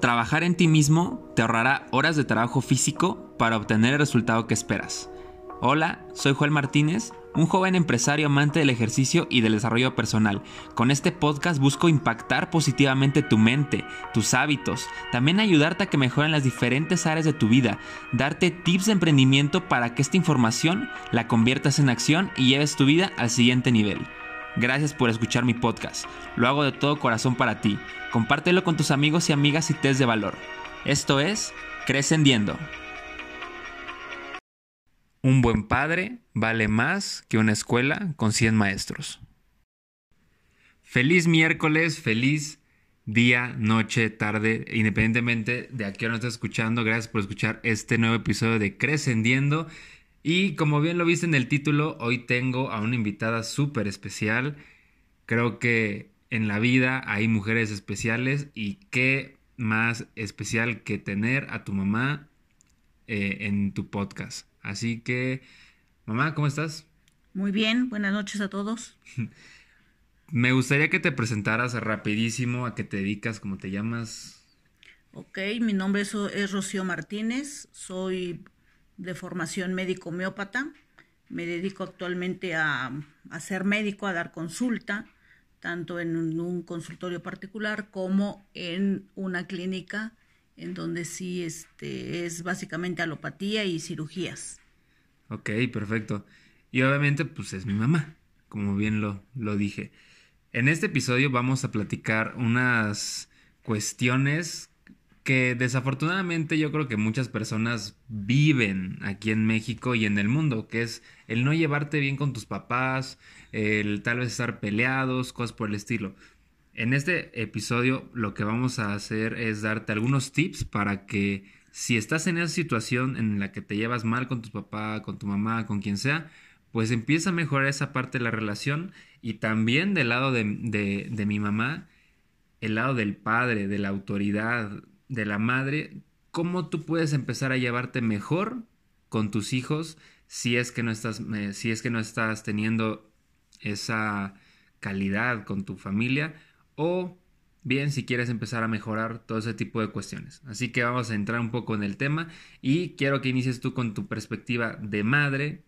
Trabajar en ti mismo te ahorrará horas de trabajo físico para obtener el resultado que esperas. Hola, soy Joel Martínez, un joven empresario amante del ejercicio y del desarrollo personal. Con este podcast busco impactar positivamente tu mente, tus hábitos, también ayudarte a que mejoren las diferentes áreas de tu vida, darte tips de emprendimiento para que esta información la conviertas en acción y lleves tu vida al siguiente nivel. Gracias por escuchar mi podcast. Lo hago de todo corazón para ti. Compártelo con tus amigos y amigas y te de valor. Esto es Crescendiendo. Un buen padre vale más que una escuela con 100 maestros. Feliz miércoles, feliz día, noche, tarde, independientemente de a qué hora nos estés escuchando. Gracias por escuchar este nuevo episodio de Crescendiendo. Y como bien lo viste en el título, hoy tengo a una invitada súper especial. Creo que en la vida hay mujeres especiales y qué más especial que tener a tu mamá eh, en tu podcast. Así que, mamá, ¿cómo estás? Muy bien, buenas noches a todos. Me gustaría que te presentaras rapidísimo a qué te dedicas, cómo te llamas. Ok, mi nombre es, Rocío Martínez, soy de formación médico homeópata. Me dedico actualmente a, a, ser médico, a dar consulta, tanto en un consultorio particular como en una clínica en donde sí este, es básicamente alopatía y cirugías. Ok, perfecto. Y obviamente, pues es mi mamá, como bien lo, lo dije. En este episodio vamos a platicar unas cuestiones que desafortunadamente yo creo que muchas personas viven aquí en México y en el mundo, que es el no llevarte bien con tus papás, el tal vez estar peleados, cosas por el estilo. En este episodio lo que vamos a hacer es darte algunos tips para que si estás en esa situación en la que te llevas mal con tu papá, con tu mamá, con quien sea, pues empieza a mejorar esa parte de la relación y también del lado de, de, mi mamá, el lado del padre, de la autoridad, de la madre, cómo tú puedes empezar a llevarte mejor con tus hijos si es que no estás, eh, si es que no estás teniendo esa calidad con tu familia o bien si quieres empezar a mejorar todo ese tipo de cuestiones. Así que vamos a entrar un poco en el tema y quiero que inicies tú con tu perspectiva de madre,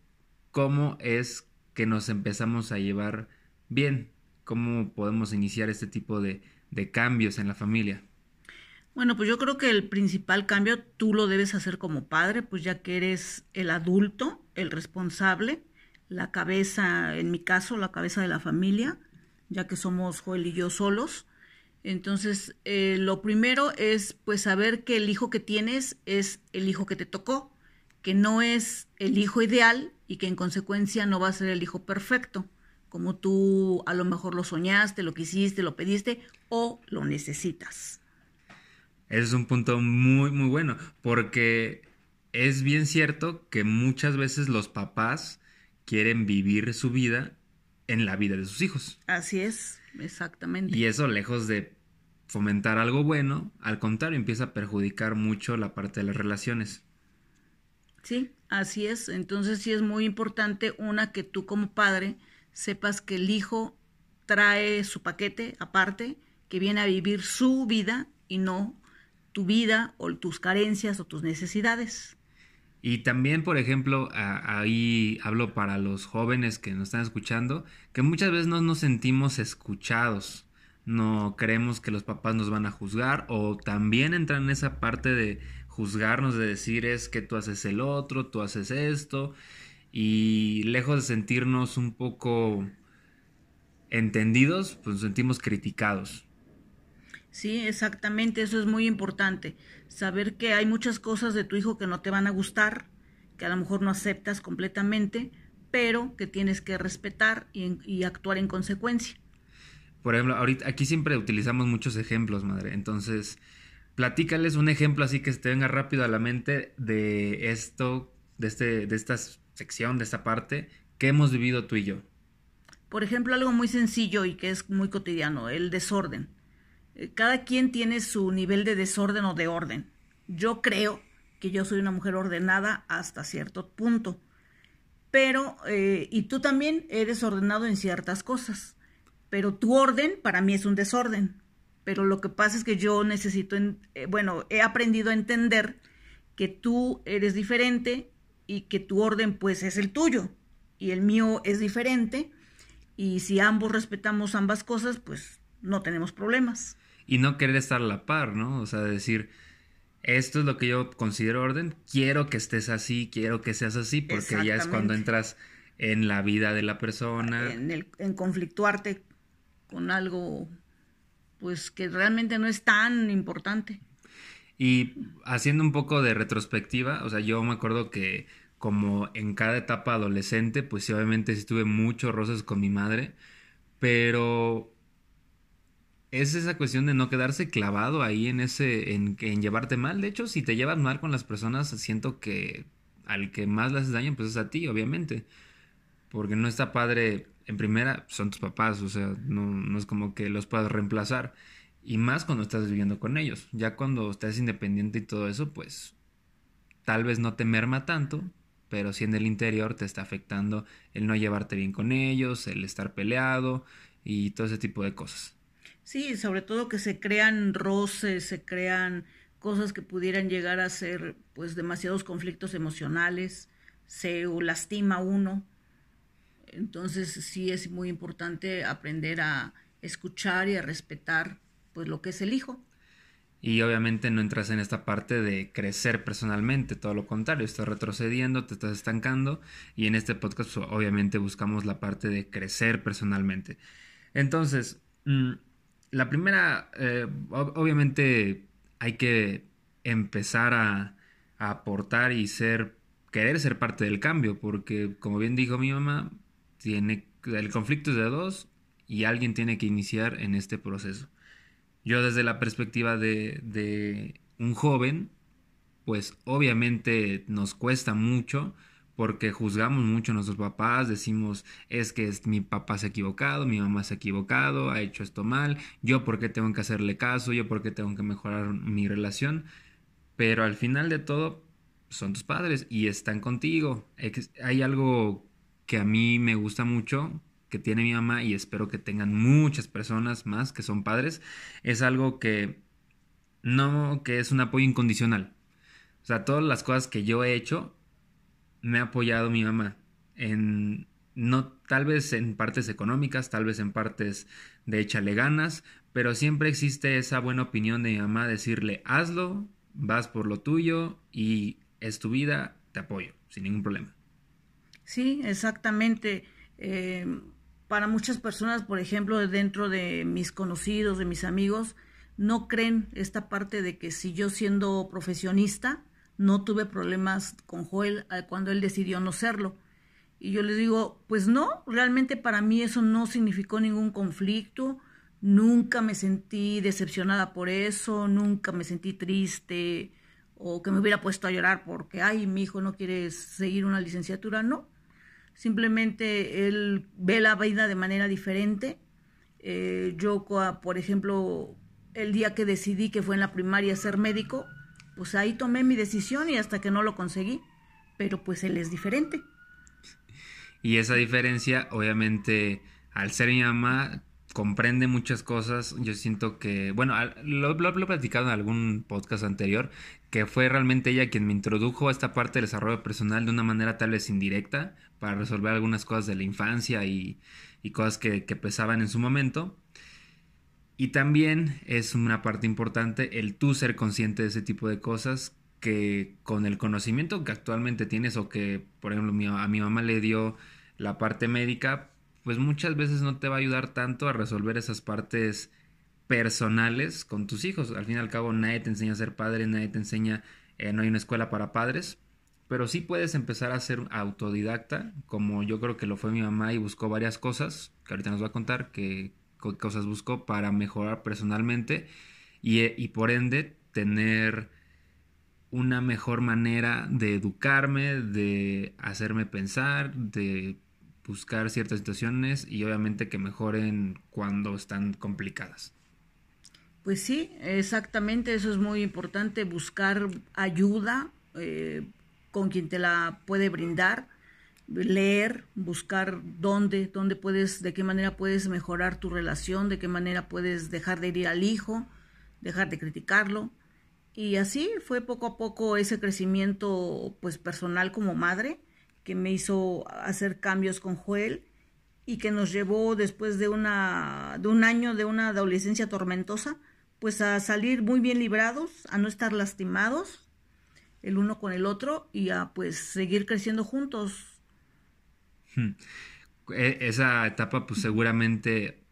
cómo es que nos empezamos a llevar bien, cómo podemos iniciar este tipo de, de cambios en la familia. Bueno, pues yo creo que el principal cambio tú lo debes hacer como padre, pues ya que eres el adulto, el responsable, la cabeza, en mi caso, la cabeza de la familia ya que somos Joel y yo solos. Entonces, eh, lo primero es pues saber que el hijo que tienes es el hijo que te tocó, que no es el hijo ideal y que en consecuencia no va a ser el hijo perfecto, como tú a lo mejor lo soñaste, lo quisiste, lo pediste o lo necesitas. Ese es un punto muy, muy bueno, porque es bien cierto que muchas veces los papás quieren vivir su vida en la vida de sus hijos. Así es, exactamente. Y eso, lejos de fomentar algo bueno, al contrario, empieza a perjudicar mucho la parte de las relaciones. Sí, así es. Entonces sí es muy importante, una, que tú como padre sepas que el hijo trae su paquete aparte, que viene a vivir su vida y no tu vida o tus carencias o tus necesidades. Y también, por ejemplo, ahí hablo para los jóvenes que nos están escuchando, que muchas veces no nos sentimos escuchados, no creemos que los papás nos van a juzgar o también entran en esa parte de juzgarnos, de decir es que tú haces el otro, tú haces esto, y lejos de sentirnos un poco entendidos, pues nos sentimos criticados. Sí, exactamente, eso es muy importante. Saber que hay muchas cosas de tu hijo que no te van a gustar, que a lo mejor no aceptas completamente, pero que tienes que respetar y, actuar en consecuencia. Por ejemplo, ahorita aquí siempre utilizamos muchos ejemplos, madre. Entonces, platícales un ejemplo así que se te venga rápido a la mente de esto, de, este, de esta sección, de esta parte, que hemos vivido tú y yo. Por ejemplo, algo muy sencillo y que es muy cotidiano, el desorden cada quien tiene su nivel de desorden o de orden. Yo creo que yo soy una mujer ordenada hasta cierto punto, pero, eh, y tú también eres ordenado en ciertas cosas, pero tu orden para mí es un desorden. pero lo que pasa es que yo necesito, eh, bueno, he aprendido a entender que tú eres diferente y que tu orden pues es el tuyo y el mío es diferente y si ambos respetamos ambas cosas pues no tenemos problemas. Y no querer estar a la par, ¿no? O sea, decir, esto es lo que yo considero orden, quiero que estés así, quiero que seas así, porque ya es cuando entras en la vida de la persona. En, el, en conflictuarte con algo pues que realmente no es tan importante. Y haciendo un poco de retrospectiva, o sea, yo me acuerdo que como en cada etapa adolescente, pues sí, obviamente sí tuve muchos roces con mi madre, pero es esa cuestión de no quedarse clavado ahí en ese, en, en llevarte mal. De hecho, si te llevas mal con las personas, siento que al que más le haces daño, pues es a ti, obviamente. Porque no está padre en primera son tus papás, o sea, no, es como que los puedas reemplazar. Y más cuando estás viviendo con ellos. Ya cuando estás independiente y todo eso, pues tal vez no te merma tanto, pero si en el interior te está afectando el no llevarte bien con ellos, el estar peleado y todo ese tipo de cosas. Sí, sobre todo que se crean roces, se crean cosas que pudieran llegar a ser pues demasiados conflictos emocionales, se lastima uno entonces sí es muy importante aprender a escuchar y a respetar pues lo que es el hijo. Y obviamente no entras en esta parte de crecer personalmente, todo lo contrario, estás retrocediendo, te estás estancando y en este podcast obviamente buscamos la parte de crecer personalmente. Entonces, mm, la primera, eh, obviamente hay que empezar a, a aportar y ser, querer ser parte del cambio, porque como bien dijo mi mamá, tiene, el conflicto es de dos y alguien tiene que iniciar en este proceso. Yo desde la perspectiva de, de un joven, pues obviamente nos cuesta mucho porque juzgamos mucho a nuestros papás, decimos, es que es, mi papá se ha equivocado, mi mamá se ha equivocado, ha hecho esto mal, yo por qué tengo que hacerle caso, yo por qué tengo que mejorar mi relación, pero al final de todo son tus padres y están contigo. Hay algo que a mí me gusta mucho, que tiene mi mamá y espero que tengan muchas personas más que son padres, es algo que no, que es un apoyo incondicional. O sea, todas las cosas que yo he hecho, me ha apoyado mi mamá. En, no, tal vez en partes económicas, tal vez en partes de échale ganas, pero siempre existe esa buena opinión de mi mamá, decirle, hazlo, vas por lo tuyo y es tu vida, te apoyo, sin ningún problema. Sí, exactamente. Eh, para muchas personas, por ejemplo, dentro de mis conocidos, de mis amigos, no creen esta parte de que si yo siendo profesionista no tuve problemas con Joel cuando él decidió no serlo. Y yo les digo, pues no, realmente para mí eso no significó ningún conflicto, nunca me sentí decepcionada por eso, nunca me sentí triste o que me hubiera puesto a llorar porque, ay, mi hijo no quiere seguir una licenciatura, no simplemente él ve la vida de manera diferente. Eh, yo, por ejemplo, el día que decidí que fue en la primaria ser médico, pues ahí tomé mi decisión y hasta que no lo conseguí, pero pues él es diferente. Y esa diferencia, obviamente, al ser mi mamá, comprende muchas cosas. Yo siento que, bueno, lo, he platicado en algún podcast anterior, que fue realmente ella quien me introdujo a esta parte del desarrollo personal de una manera tal vez indirecta para resolver algunas cosas de la infancia y, cosas que, que, pesaban en su momento. Y también es una parte importante el tú ser consciente de ese tipo de cosas que con el conocimiento que actualmente tienes o que, por ejemplo, a mi mamá le dio la parte médica, pues muchas veces no te va a ayudar tanto a resolver esas partes personales con tus hijos. Al fin y al cabo nadie te enseña a ser padre, nadie te enseña, eh, no hay una escuela para padres, pero sí puedes empezar a ser autodidacta, como yo creo que lo fue mi mamá y buscó varias cosas, que ahorita nos va a contar qué cosas buscó para mejorar personalmente y, y por ende tener una mejor manera de educarme, de hacerme pensar, de buscar ciertas situaciones y obviamente que mejoren cuando están complicadas. Pues sí, exactamente, eso es muy importante, buscar ayuda eh, con quien te la puede brindar. Leer, buscar dónde, dónde puedes, de qué manera puedes mejorar tu relación, de qué manera puedes dejar de ir al hijo, dejar de criticarlo. Y así fue poco a poco ese crecimiento pues personal como madre que me hizo hacer cambios con Joel y que nos llevó después de una de un año de una adolescencia tormentosa pues a salir muy bien librados, a no estar lastimados el uno con el otro y a pues seguir creciendo juntos. Hmm. E, esa etapa pues seguramente,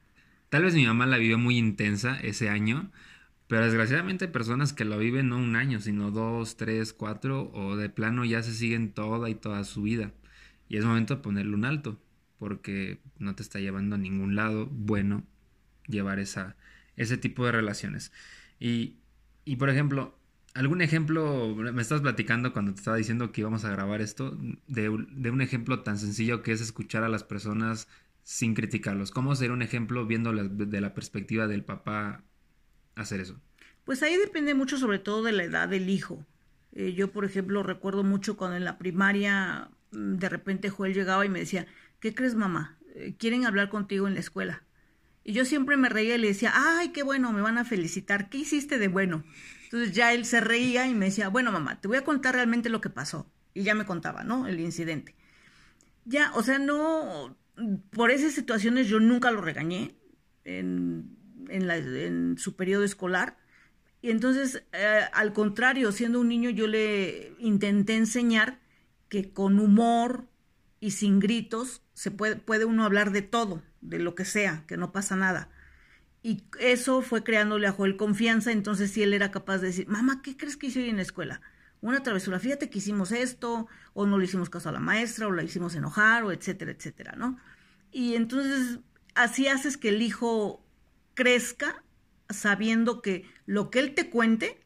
tal vez mi mamá la vivió muy intensa ese año, pero desgraciadamente hay personas que lo viven no un año, sino dos, tres, cuatro, o de plano ya se siguen toda y toda su vida. Y es momento de ponerle un alto, porque no te está llevando a ningún lado bueno llevar esa, ese tipo de relaciones. Y, y por ejemplo, ¿Algún ejemplo? Me estás platicando cuando te estaba diciendo que íbamos a grabar esto, de, un ejemplo tan sencillo que es escuchar a las personas sin criticarlos. ¿Cómo sería un ejemplo viendo de la perspectiva del papá hacer eso? Pues ahí depende mucho sobre todo de la edad del hijo. Eh, yo, por ejemplo, recuerdo mucho cuando en la primaria mm, de repente Joel llegaba y me decía, ¿qué crees mamá? Eh, quieren hablar contigo en la escuela. Y yo siempre me reía y le decía, ay, qué bueno, me van a felicitar. ¿Qué hiciste de bueno? Entonces ya él se reía y me decía, bueno, mamá, te voy a contar realmente lo que pasó. Y ya me contaba, ¿no? El incidente. Ya, o sea, no, por esas situaciones yo nunca lo regañé en, en, su periodo escolar. Y entonces, eh, al contrario, siendo un niño, yo le intenté enseñar que con humor y sin gritos se puede, puede uno hablar de todo, de lo que sea, que no pasa nada. Y eso fue creándole a Joel confianza, entonces sí él era capaz de decir, mamá, ¿qué crees que hice hoy en la escuela? Una travesura, fíjate que hicimos esto, o no le hicimos caso a la maestra, o la hicimos enojar, o etcétera, etcétera, ¿no? Y entonces así haces que el hijo crezca sabiendo que lo que él te cuente,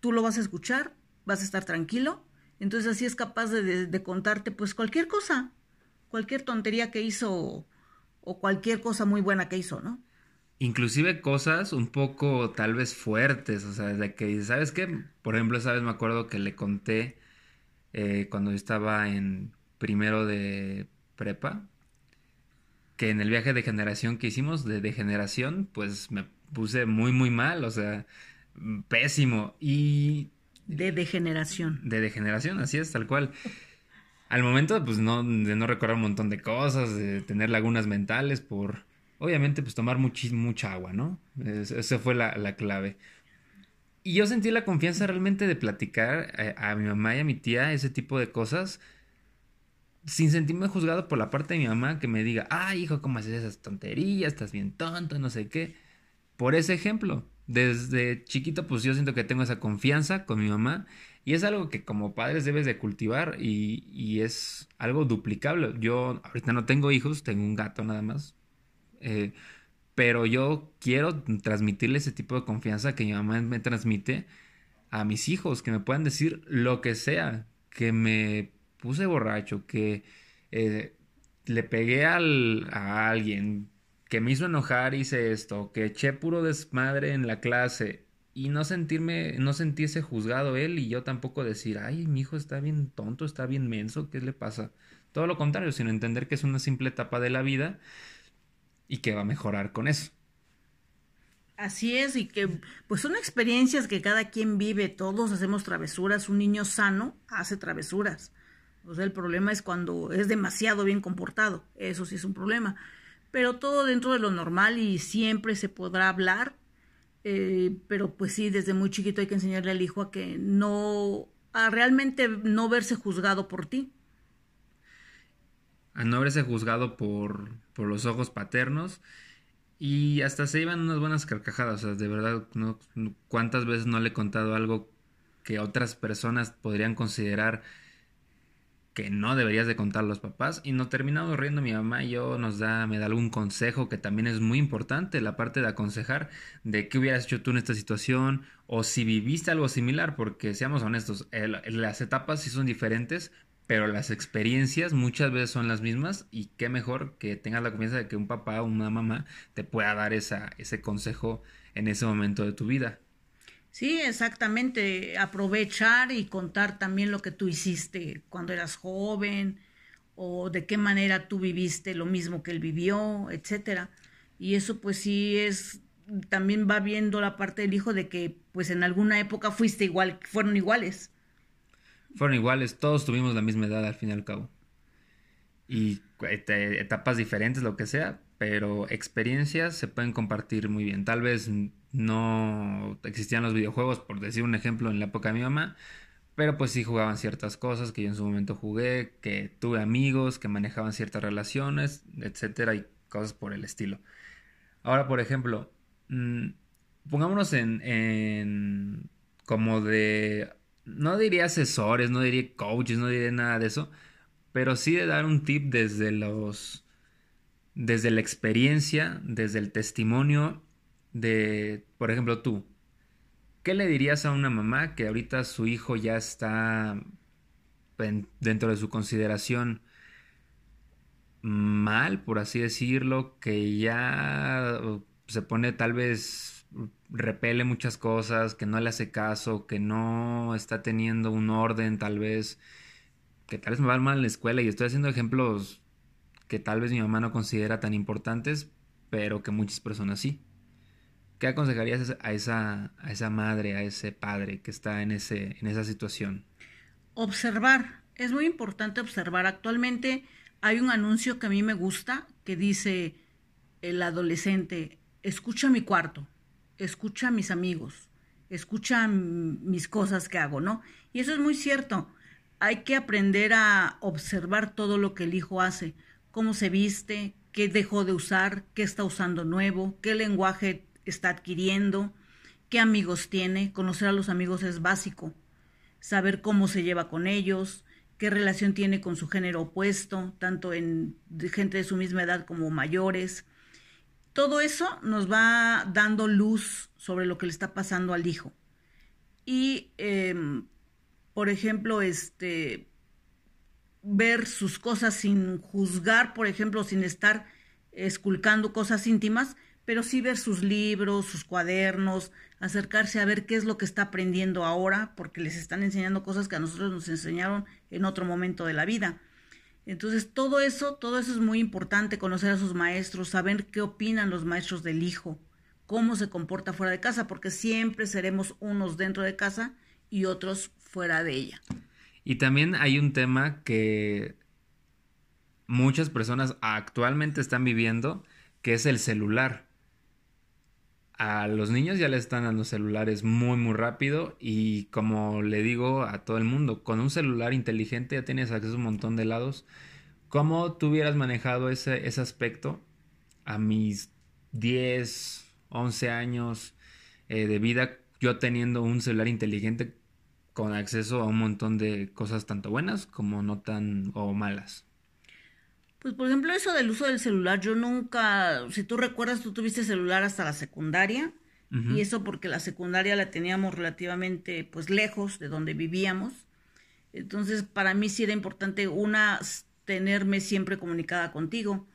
tú lo vas a escuchar, vas a estar tranquilo, entonces así es capaz de, de contarte pues cualquier cosa, cualquier tontería que hizo o cualquier cosa muy buena que hizo, ¿no? Inclusive cosas un poco tal vez fuertes, o sea, de que, ¿sabes qué? Por ejemplo, sabes, me acuerdo que le conté eh, cuando yo estaba en primero de prepa, que en el viaje de generación que hicimos, de, de generación, pues me puse muy, muy mal, o sea, pésimo. Y... De degeneración. De degeneración, así es, tal cual. Al momento, pues no, de no recordar un montón de cosas, de tener lagunas mentales por obviamente pues tomar mucha agua, ¿no? esa fue la, clave. Y yo sentí la confianza realmente de platicar a, eh, a, mi mamá y a mi tía ese tipo de cosas sin sentirme juzgado por la parte de mi mamá que me diga, ay hijo, ¿cómo haces esas tonterías? Estás bien tonto, no sé qué. Por ese ejemplo, desde chiquito pues yo siento que tengo esa confianza con mi mamá y es algo que como padres debes de cultivar y, y es algo duplicable. Yo ahorita no tengo hijos, tengo un gato nada más, eh, pero yo quiero transmitirle ese tipo de confianza que mi mamá me transmite a mis hijos, que me puedan decir lo que sea, que me puse borracho, que eh, le pegué al, a alguien, que me hizo enojar, hice esto, que eché puro desmadre en la clase y no sentirme, no sentirse juzgado él y yo tampoco decir, ay, mi hijo está bien tonto, está bien menso, ¿qué le pasa? Todo lo contrario, sino entender que es una simple etapa de la vida y que va a mejorar con eso. Así es, y que pues son experiencias que cada quien vive, todos hacemos travesuras, un niño sano hace travesuras. O sea, el problema es cuando es demasiado bien comportado, eso sí es un problema. Pero todo dentro de lo normal y siempre se podrá hablar, eh, pero pues sí, desde muy chiquito hay que enseñarle al hijo a que no, a realmente no verse juzgado por ti a no haberse juzgado por, por los ojos paternos y hasta se iban unas buenas carcajadas, de verdad, ¿cuántas veces no le he contado algo que otras personas podrían considerar que no deberías de contar a los papás y no terminamos riendo mi mamá y yo nos da me da algún consejo que también es muy importante la parte de aconsejar de qué hubieras hecho tú en esta situación o si viviste algo similar porque seamos honestos las etapas sí son diferentes pero las experiencias muchas veces son las mismas y qué mejor que tengas la confianza de que un papá o una mamá te pueda dar esa, ese consejo en ese momento de tu vida. Sí, exactamente. Aprovechar y contar también lo que tú hiciste cuando eras joven o de qué manera tú viviste lo mismo que él vivió, etcétera. Y eso pues sí es también va viendo la parte del hijo de que pues en alguna época fuiste igual, fueron iguales. Fueron iguales, todos tuvimos la misma edad al fin y al cabo. Y etapas diferentes, lo que sea, pero experiencias se pueden compartir muy bien. Tal vez no existían los videojuegos, por decir un ejemplo, en la época de mi mamá, pero pues sí jugaban ciertas cosas que yo en su momento jugué, que tuve amigos que manejaban ciertas relaciones, etcétera, y cosas por el estilo. Ahora, por ejemplo, mmm, pongámonos en, en como de, no diría asesores, no diría coaches, no diría nada de eso, pero sí de dar un tip desde los, desde la experiencia, desde el testimonio de, por ejemplo, tú, ¿qué le dirías a una mamá que ahorita su hijo ya está dentro de su consideración mal, por así decirlo, que ya se pone tal vez repele muchas cosas, que no le hace caso, que no está teniendo un orden tal vez, que tal vez me va mal en la escuela y estoy haciendo ejemplos que tal vez mi mamá no considera tan importantes, pero que muchas personas sí. ¿Qué aconsejarías a esa, a esa madre, a ese padre que está en, ese, en esa situación? Observar. Es muy importante observar. Actualmente hay un anuncio que a mí me gusta que dice el adolescente, escucha mi cuarto, escucha a mis amigos, escucha mis cosas que hago, ¿no? Y eso es muy cierto. Hay que aprender a observar todo lo que el hijo hace, cómo se viste, qué dejó de usar, qué está usando nuevo, qué lenguaje está adquiriendo, qué amigos tiene. Conocer a los amigos es básico. Saber cómo se lleva con ellos, qué relación tiene con su género opuesto, tanto en gente de su misma edad como mayores. Todo eso nos va dando luz sobre lo que le está pasando al hijo. Y, em, por ejemplo, este, ver sus cosas sin juzgar, por ejemplo, sin estar esculcando cosas íntimas, pero sí ver sus libros, sus cuadernos, acercarse a ver qué es lo que está aprendiendo ahora, porque les están enseñando cosas que a nosotros nos enseñaron en otro momento de la vida. Entonces, todo eso, todo eso es muy importante, conocer a sus maestros, saber qué opinan los maestros del hijo, cómo se comporta fuera de casa, porque siempre seremos unos dentro de casa y otros fuera de ella. Y también hay un tema que muchas personas actualmente están viviendo, que es el celular a los niños ya les están dando celulares muy muy rápido y como le digo a todo el mundo, con un celular inteligente ya tienes acceso a un montón de lados. ¿Cómo tú hubieras manejado ese, ese aspecto a mis 10, 11 años eh, de vida, yo teniendo un celular inteligente con acceso a un montón de cosas tanto buenas como no tan o malas? Pues por ejemplo eso del uso del celular, yo nunca, si tú recuerdas, tú tuviste celular hasta la secundaria y eso porque la secundaria la teníamos relativamente pues lejos de donde vivíamos. Entonces para mí sí era importante una tenerme siempre comunicada contigo,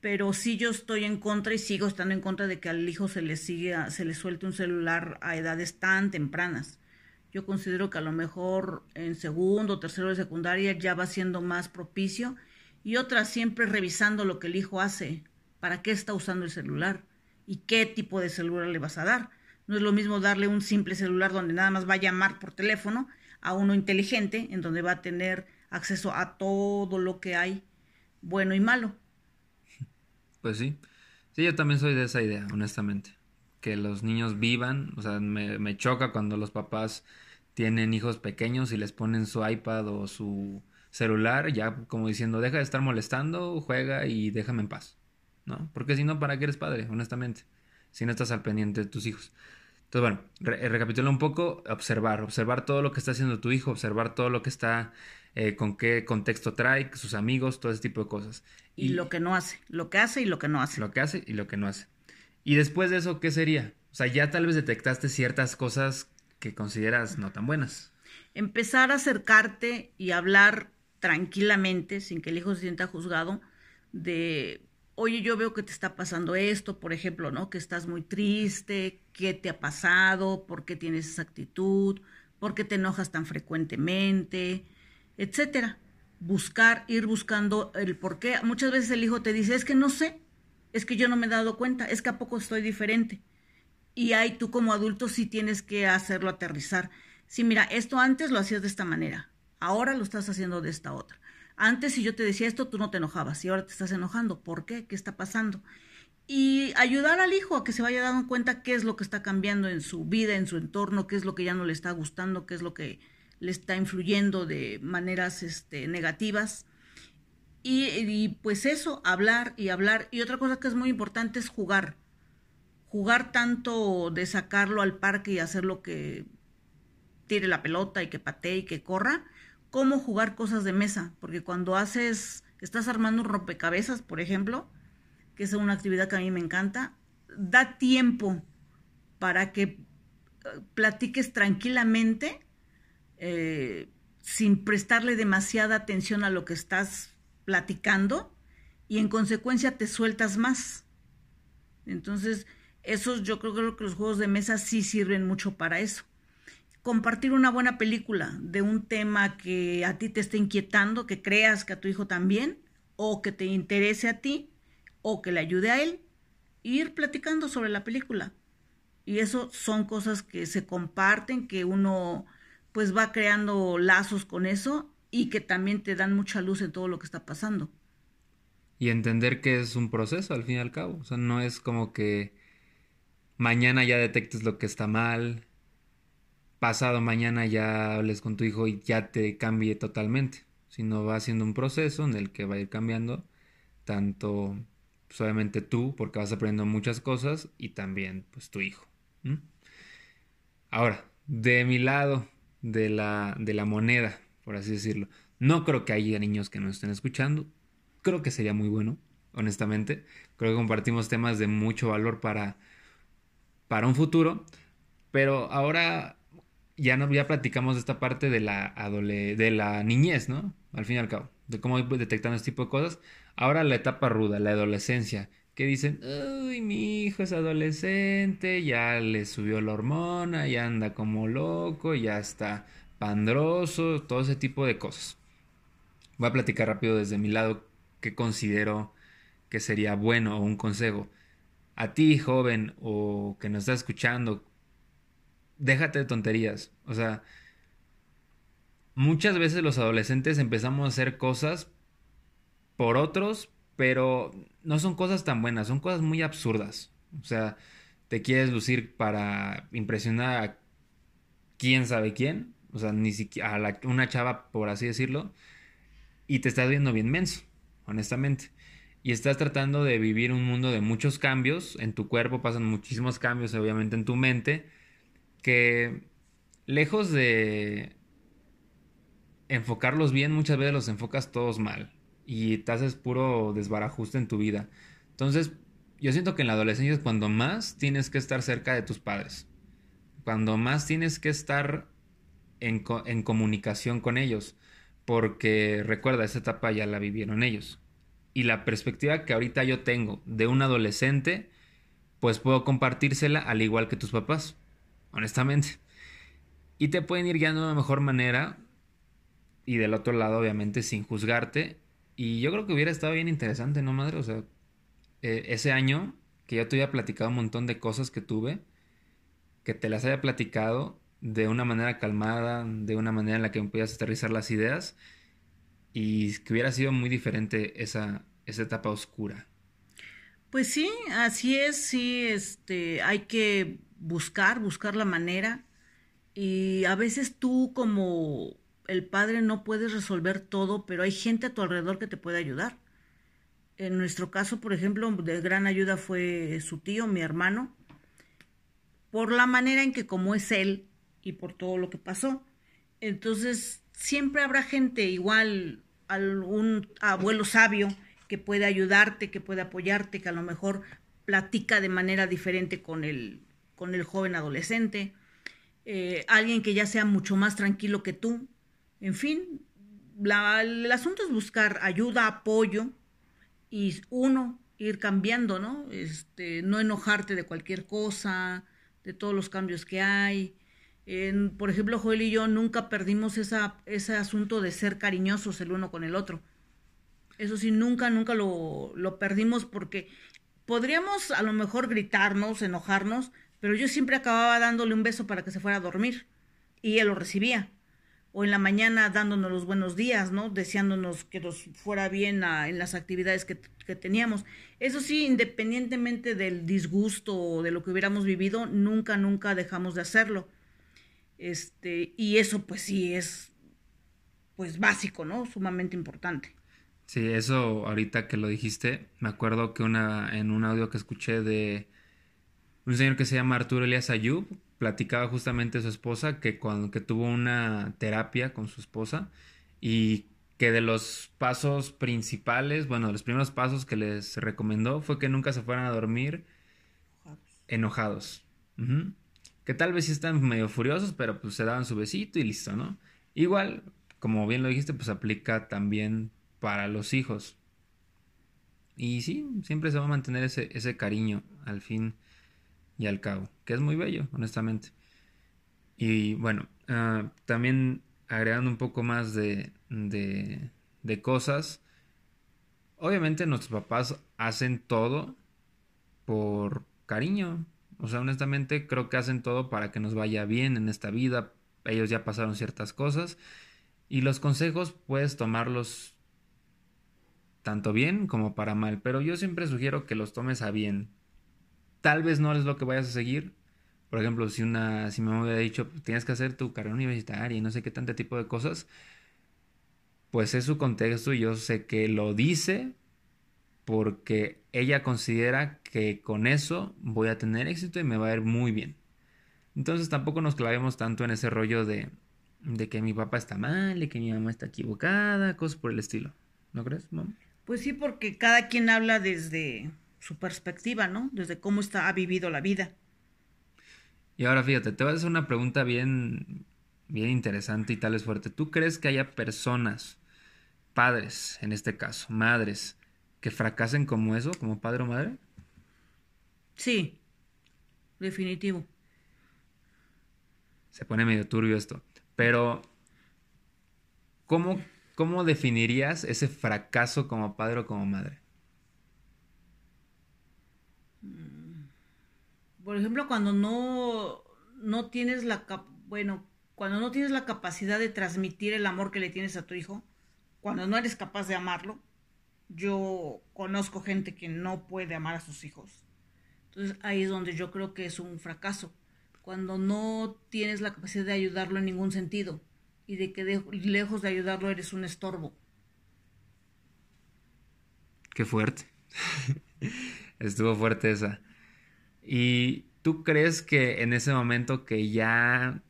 pero sí yo estoy en contra y sigo estando en contra de que al hijo se le siga, se le suelte un celular a edades tan tempranas. Yo considero que a lo mejor en segundo o tercero de secundaria ya va siendo más propicio y otra siempre revisando lo que el hijo hace, para qué está usando el celular y qué tipo de celular le vas a dar. No es lo mismo darle un simple celular donde nada más va a llamar por teléfono a uno inteligente en donde va a tener acceso a todo lo que hay bueno y malo. Pues sí. Sí, yo también soy de esa idea, honestamente. Que los niños vivan, o sea, me, me choca cuando los papás tienen hijos pequeños y les ponen su iPad o su celular, ya como diciendo, deja de estar molestando, juega y déjame en paz, ¿no? Porque si no, ¿para qué eres padre, honestamente? Si no estás al pendiente de tus hijos. Entonces, bueno, eh, recapitula un poco, observar, observar todo lo que está haciendo tu hijo, observar todo lo que está, eh, con qué contexto trae, sus amigos, todo ese tipo de cosas. Y, lo que no hace, lo que hace y lo que no hace. Lo que hace y lo que no hace. Y después de eso, ¿qué sería? O sea, ya tal vez detectaste ciertas cosas que consideras no tan buenas. Empezar a acercarte y hablar tranquilamente, sin que el hijo se sienta juzgado, de, oye, yo veo que te está pasando esto, por ejemplo, ¿no? Que estás muy triste, ¿qué te ha pasado? ¿Por qué tienes esa actitud? ¿Por qué te enojas tan frecuentemente? Etcétera. buscar, ir buscando el por qué. Muchas veces el hijo te dice, es que no sé, es que yo no me he dado cuenta, es que a poco estoy diferente. Y ahí tú como adulto sí tienes que hacerlo aterrizar. Sí, mira, esto antes lo hacías de esta manera, ahora lo estás haciendo de esta otra. Antes si yo te decía esto, tú no te enojabas y ahora te estás enojando. ¿Por qué? ¿Qué está pasando? Y ayudar al hijo a que se vaya dando cuenta qué es lo que está cambiando en su vida, en su entorno, qué es lo que ya no le está gustando, qué es lo que le está influyendo de maneras este, negativas. Y, y, pues eso, hablar y hablar. Y otra cosa que es muy importante es jugar. Jugar tanto de sacarlo al parque y hacer lo que tire la pelota y que patee y que corra, cómo jugar cosas de mesa, porque cuando haces, estás armando un rompecabezas, por ejemplo, que es una actividad que a mí me encanta, da tiempo para que eh, platiques tranquilamente, eh, sin prestarle demasiada atención a lo que estás platicando y en consecuencia te sueltas más. Entonces, esos yo creo que los juegos de mesa sí sirven mucho para eso compartir una buena película de un tema que a ti te esté inquietando, que creas que a tu hijo también, o que te interese a ti, o que le ayude a él, ir platicando sobre la película. Y eso son cosas que se comparten, que uno pues va creando lazos con eso y que también te dan mucha luz en todo lo que está pasando. Y entender que es un proceso al fin y al cabo. O sea, no es como que mañana ya detectes lo que está mal, pasado mañana ya hables con tu hijo y ya te cambie totalmente, sino va siendo un proceso en el que va a ir cambiando tanto pues, tú, porque vas aprendiendo muchas cosas, y también pues tu hijo. Ahora, de mi lado de la, de la moneda, por así decirlo, no creo que haya niños que nos estén escuchando, creo que sería muy bueno, honestamente, creo que compartimos temas de mucho valor para, para un futuro, pero ahora ya, no, ya platicamos de esta parte de la, de la niñez, ¿no? Al fin y al cabo, de cómo ir detectando este tipo de cosas. Ahora la etapa ruda, la adolescencia, que dicen, uy, mi hijo es adolescente, ya le subió la hormona, ya anda como loco, ya está pandroso, todo ese tipo de cosas. Voy a platicar rápido desde mi lado qué considero que sería bueno o un consejo. A ti, joven, o que nos está escuchando, déjate de tonterías. O sea, muchas veces los adolescentes empezamos a hacer cosas por otros, pero no son cosas tan buenas, son cosas muy absurdas. O sea, te quieres lucir para impresionar a quién sabe quién, o sea, ni siquiera a una chava, por así decirlo, y te estás viendo bien menso, honestamente. Y estás tratando de vivir un mundo de muchos cambios, en tu cuerpo pasan muchísimos cambios, obviamente en tu mente, que lejos de enfocarlos bien, muchas veces los enfocas todos mal y te haces puro desbarajuste en tu vida. Entonces, yo siento que en la adolescencia es cuando más tienes que estar cerca de tus padres, cuando más tienes que estar en, en comunicación con ellos, porque recuerda, esa etapa ya la vivieron ellos. Y la perspectiva que ahorita yo tengo de un adolescente, pues puedo compartírsela al igual que tus papás honestamente. Y te pueden ir guiando de una mejor manera y del otro lado, obviamente, sin juzgarte. Y yo creo que hubiera estado bien interesante, ¿no, madre? O sea, eh, ese año que ya te había platicado un montón de cosas que tuve, que te las haya platicado de una manera calmada, de una manera en la que me pudieras aterrizar las ideas y que hubiera sido muy diferente esa, esa etapa oscura. Pues sí, así es, sí, este, hay que buscar, buscar la manera. Y a veces tú como el padre no puedes resolver todo, pero hay gente a tu alrededor que te puede ayudar. En nuestro caso, por ejemplo, de gran ayuda fue su tío, mi hermano, por la manera en que como es él y por todo lo que pasó. Entonces, siempre habrá gente igual, algún abuelo sabio que puede ayudarte, que puede apoyarte, que a lo mejor platica de manera diferente con el con el joven adolescente, eh, alguien que ya sea mucho más tranquilo que tú. En fin, el asunto es buscar ayuda, apoyo y uno ir cambiando, ¿no? Este, no enojarte de cualquier cosa, de todos los cambios que hay. por ejemplo, Joel y yo nunca perdimos esa, ese asunto de ser cariñosos el uno con el otro. Eso sí, nunca, nunca lo, lo perdimos porque podríamos a lo mejor gritarnos, enojarnos, pero yo siempre acababa dándole un beso para que se fuera a dormir y él lo recibía. O en la mañana dándonos los buenos días, ¿no? Deseándonos que nos fuera bien en las actividades que, que, teníamos. Eso sí, independientemente del disgusto o de lo que hubiéramos vivido, nunca, nunca dejamos de hacerlo. Este, y eso pues sí es pues básico, ¿no? Sumamente importante. Sí, eso ahorita que lo dijiste, me acuerdo que una en un audio que escuché de un señor que se llama Arturo Elias Ayub, platicaba justamente su esposa que cuando que tuvo una terapia con su esposa y que de los pasos principales, bueno, los primeros pasos que les recomendó fue que nunca se fueran a dormir enojados. Que tal vez sí están medio furiosos, pero pues se daban su besito y listo, ¿no? Igual, como bien lo dijiste, pues aplica también para los hijos. Y sí, siempre se va a mantener ese, ese cariño al fin y al cabo, que es muy bello, honestamente. Y bueno, ah, también agregando un poco más de, de, de cosas, obviamente nuestros papás hacen todo por cariño, o sea, honestamente creo que hacen todo para que nos vaya bien en esta vida. Ellos ya pasaron ciertas cosas. Y los consejos puedes tomarlos tanto bien como para mal. Pero yo siempre sugiero que los tomes a bien. Tal vez no es lo que vayas a seguir. Por ejemplo, si una, si me hubiera dicho, tienes que hacer tu carrera universitaria y no sé qué tanto tipo de cosas, pues es su contexto y yo sé que lo dice porque ella considera que con eso voy a tener éxito y me va a ir muy bien. Entonces tampoco nos clavemos tanto en ese rollo de, de que mi papá está mal y que mi mamá está equivocada, cosas por el estilo. ¿No crees, mamá? Pues sí, porque cada quien habla desde su perspectiva, ¿no? Desde cómo está, ha vivido la vida. Y ahora fíjate, te voy a hacer una pregunta bien, bien interesante y tal vez fuerte. ¿Tú crees que haya personas, padres en este caso, madres, que fracasen como eso, como padre o madre? Sí, definitivo. Se pone medio turbio esto. Pero, ¿cómo, cómo definirías ese fracaso como padre o como madre? Por ejemplo, cuando no, no tienes la bueno, cuando no tienes la capacidad de transmitir el amor que le tienes a tu hijo, cuando no eres capaz de amarlo, yo conozco gente que no puede amar a sus hijos. Entonces ahí es donde yo creo que es un fracaso, cuando no tienes la capacidad de ayudarlo en ningún sentido y de que lejos de ayudarlo eres un estorbo. Qué fuerte. Estuvo fuerte esa. ¿Y tú crees que en ese momento que ya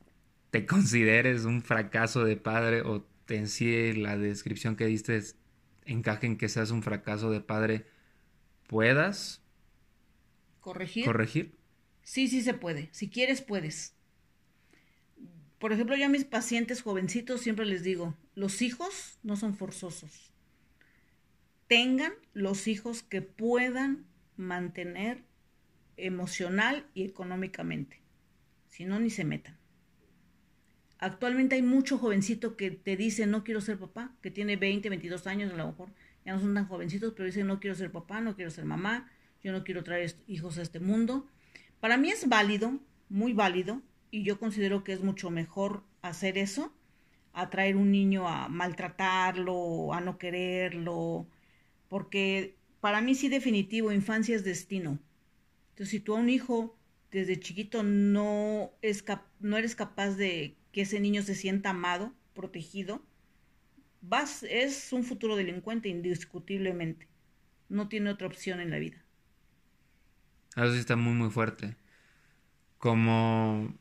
te consideres un fracaso de padre o te en sí la descripción que diste encaje en que seas un fracaso de padre, puedas corregir. corregir. Sí, sí se puede. Si quieres, puedes. Por ejemplo, yo a mis pacientes jovencitos siempre les digo, los hijos no son forzosos. Tengan los hijos que puedan mantener emocional y económicamente. Si no, ni se metan. Actualmente hay mucho jovencito que te dice no quiero ser papá, que tiene 20, 22 años a lo mejor, ya no son tan jovencitos, pero dicen no quiero ser papá, no quiero ser mamá, yo no quiero traer hijos a este mundo. Para mí es válido, muy válido, y yo considero que es mucho mejor hacer eso, a traer un niño a maltratarlo, a no quererlo, porque para mí sí definitivo, infancia es destino. Entonces, si tú a un hijo desde chiquito no, es no eres capaz de que ese niño se sienta amado, protegido, vas, es un futuro delincuente indiscutiblemente. No tiene otra opción en la vida. Eso sí está muy, muy fuerte. Como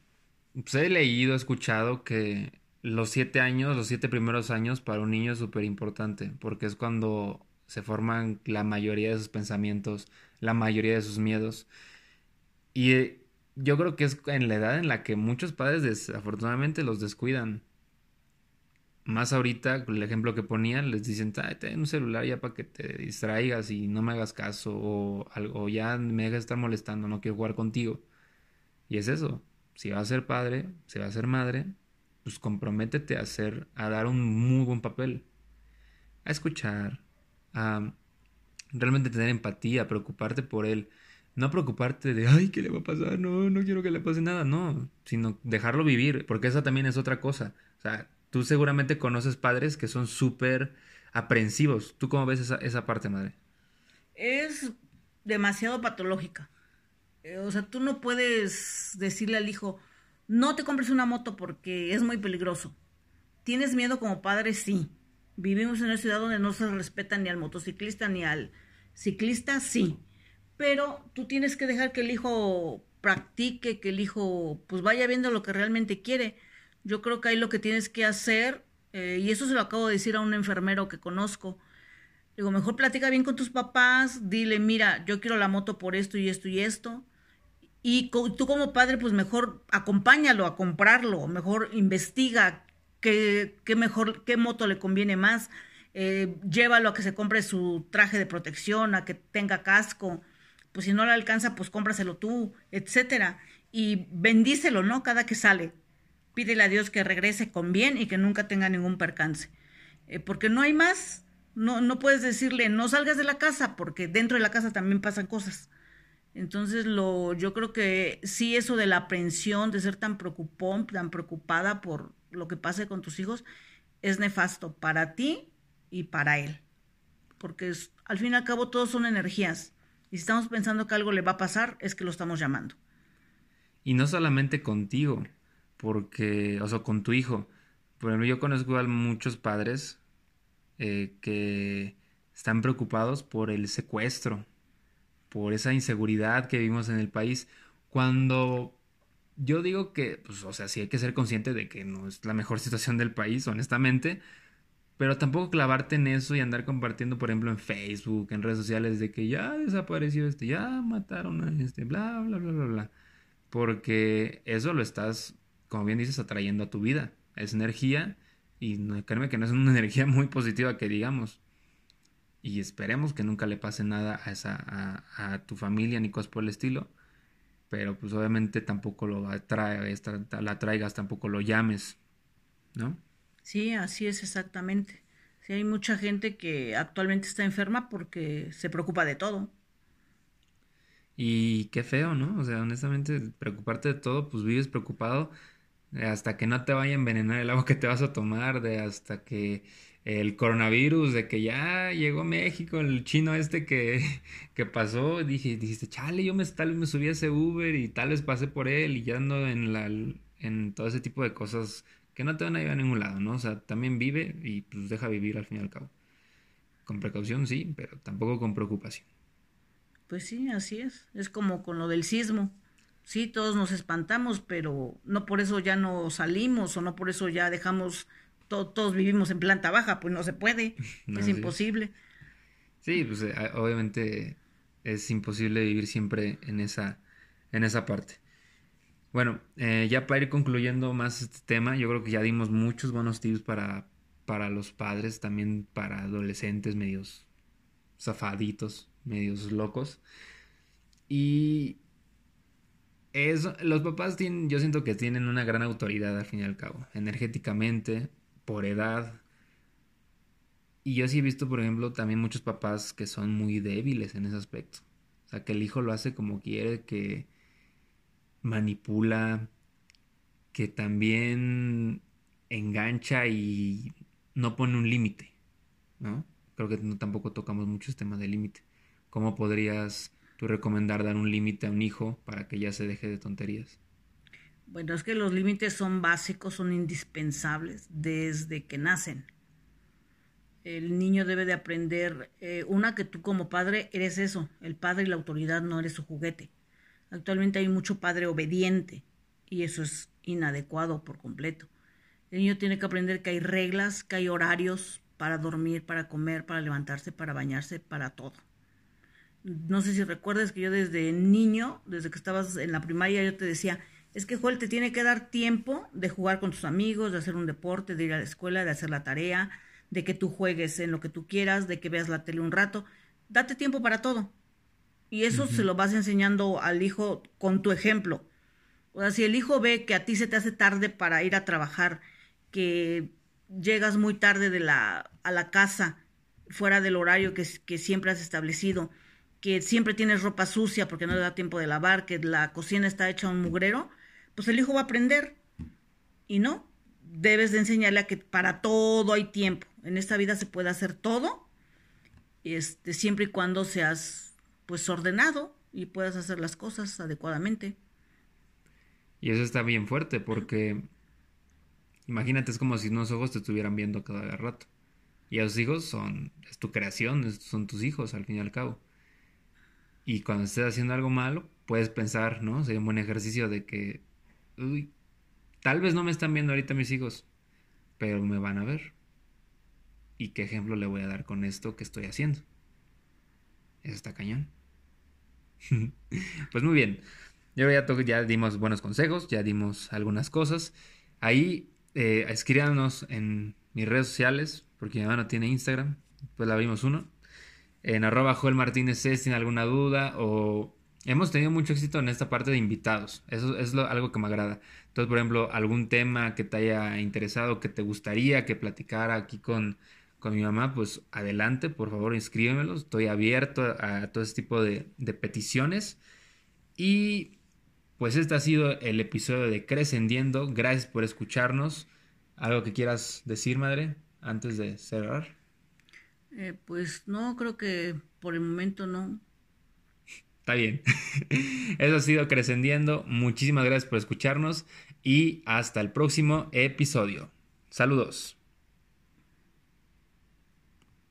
pues, he leído, he escuchado que los siete años, los siete primeros años para un niño es súper importante, porque es cuando se forman la mayoría de sus pensamientos, la mayoría de sus miedos. Y yo creo que es en la edad en la que muchos padres desafortunadamente los descuidan. Más ahorita, el ejemplo que ponían, les dicen, ten un celular ya para que te distraigas y no me hagas caso, o, algo, ya me dejas estar molestando, no quiero jugar contigo. Y es eso. si va a ser padre, si va a ser madre, pues comprométete a hacer, a dar un muy buen papel, a escuchar, a realmente tener empatía, preocuparte por él. No preocuparte de, ay, ¿qué le va a pasar? No, no quiero que le pase nada, no, sino dejarlo vivir, porque esa también es otra cosa. O sea, tú seguramente conoces padres que son súper aprensivos. ¿Tú cómo ves esa, esa parte, madre? Es demasiado patológica. Eh, o sea, tú no puedes decirle al hijo, no te compres una moto porque es muy peligroso. ¿Tienes miedo como padre? Sí. Vivimos en una ciudad donde no se respeta ni al motociclista ni al ciclista, sí. Pero tú tienes que dejar que el hijo practique, que el hijo pues vaya viendo lo que realmente quiere. Yo creo que ahí lo que tienes que hacer, eh, y eso se lo acabo de decir a un enfermero que conozco, digo, mejor platica bien con tus papás, dile, mira, yo quiero la moto por esto y esto y esto. Y tú como padre, pues mejor acompáñalo a comprarlo, mejor investiga qué, qué mejor, qué moto le conviene más. Eh, llévalo a que se compre su traje de protección, a que tenga casco. Pues si no le alcanza, pues cómpraselo tú, etcétera. Y bendícelo, ¿no? Cada que sale. Pídele a Dios que regrese con bien y que nunca tenga ningún percance. Eh, porque no hay más. No, no puedes decirle, no salgas de la casa, porque dentro de la casa también pasan cosas. Entonces, lo, yo creo que sí, eso de la aprensión, de ser tan preocupón, tan preocupada por lo que pase con tus hijos, es nefasto para ti y para él. Porque al fin y al cabo todos son energías. Y si estamos pensando que algo le va a pasar, es que lo estamos llamando. Y no solamente contigo, porque, o sea, con tu hijo. Por yo conozco a muchos padres eh, que están preocupados por el secuestro por esa inseguridad que vivimos en el país, cuando yo digo que, pues, o sea, sí hay que ser consciente de que no es la mejor situación del país, honestamente, pero tampoco clavarte en eso y andar compartiendo, por ejemplo, en Facebook, en redes sociales, de que ya desapareció este, ya mataron a este, bla, bla, bla, bla, bla. Porque eso lo estás, como bien dices, atrayendo a tu vida. Es energía y créeme que no es una energía muy positiva que digamos y esperemos que nunca le pase nada a, esa, a, tu familia ni cosas por el estilo. Pero pues obviamente tampoco lo atrae, la traigas, tampoco lo llames, ¿no? Sí, así es exactamente. Sí, hay mucha gente que actualmente está enferma porque se preocupa de todo. Y qué feo, ¿no? O sea, honestamente, preocuparte de todo, pues vives preocupado hasta que no te vaya a envenenar el agua que te vas a tomar, de hasta que el coronavirus, de que ya llegó a México, el chino este que, que pasó, dije, dijiste, chale, yo me, tal vez me subí a ese Uber y tal vez pasé por él y ya ando en, la, en todo ese tipo de cosas que no te van a llevar a ningún lado, ¿no? O sea, también vive y pues deja vivir al fin y al cabo. Con precaución, sí, pero tampoco con preocupación. Pues sí, así es. Es como con lo del sismo. Sí, todos nos espantamos, pero no por eso ya no salimos o no por eso ya dejamos todos vivimos en planta baja, pues no se puede, es imposible. Sí, pues eh, obviamente es imposible vivir siempre en esa, en esa parte. Bueno, eh, ya para ir concluyendo más este tema, yo creo que ya dimos muchos buenos tips para, para los padres, también para adolescentes medios zafaditos, medios locos. Y eso, los papás tienen, yo siento que tienen una gran autoridad al fin y al cabo, energéticamente, por edad. Y yo sí he visto, por ejemplo, también muchos papás que son muy débiles en ese aspecto. O sea, que el hijo lo hace como quiere, que manipula, que también engancha y no pone un límite, ¿no? Creo que no, tampoco tocamos muchos temas de límite. ¿Cómo podrías tú recomendar dar un límite a un hijo para que ya se deje de tonterías? Bueno, es que los límites son básicos, son indispensables desde que nacen. El niño debe de aprender, eh, una, que tú como padre eres eso, el padre y la autoridad no eres su juguete. Actualmente hay mucho padre obediente y eso es inadecuado por completo. El niño tiene que aprender que hay reglas, que hay horarios para dormir, para comer, para levantarse, para bañarse, para todo. No sé si recuerdas que yo desde niño, desde que estabas en la primaria, yo te decía, es que Joel te tiene que dar tiempo de jugar con tus amigos, de hacer un deporte, de ir a la escuela, de hacer la tarea, de que tú juegues en lo que tú quieras, de que veas la tele un rato. Date tiempo para todo. Y eso se lo vas enseñando al hijo con tu ejemplo. O sea, si el hijo ve que a ti se te hace tarde para ir a trabajar, que llegas muy tarde de la, a la casa, fuera del horario que, que siempre has establecido, que siempre tienes ropa sucia porque no le da tiempo de lavar, que la cocina está hecha un mugrero, pues el hijo va a aprender. Y no, debes de enseñarle a que para todo hay tiempo. En esta vida se puede hacer todo, este, siempre y cuando seas pues ordenado y puedas hacer las cosas adecuadamente. Y eso está bien fuerte porque imagínate, es como si unos ojos te estuvieran viendo cada rato. Y esos hijos son, es tu creación, son tus hijos al fin y al cabo. Y cuando estés haciendo algo malo, puedes pensar, ¿no? Sería un buen ejercicio de que, uy, tal vez no me están viendo ahorita mis hijos, pero me van a ver. ¿Y qué ejemplo le voy a dar con esto que estoy haciendo? Eso está cañón. pues muy bien. Yo ya, ya dimos buenos consejos, ya dimos algunas cosas. Ahí eh, escríbanos en mis redes sociales, porque mi mamá no tiene Instagram, pues la vimos uno en arroba Joel Martínez C si alguna duda o hemos tenido mucho éxito en esta parte de invitados. Eso es algo que me agrada. Entonces, por ejemplo, algún tema que te haya interesado, que te gustaría que platicara aquí con, con mi mamá, pues adelante, por favor, inscríbemelo. Estoy abierto a, todo ese tipo de, de peticiones. Y pues este ha sido el episodio de Crescendiendo. Gracias por escucharnos. ¿Algo que quieras decir, madre, antes de cerrar? Eh, pues no, creo que por el momento no. Está bien. Eso ha sido Crescendiendo. Muchísimas gracias por escucharnos y hasta el próximo episodio. Saludos.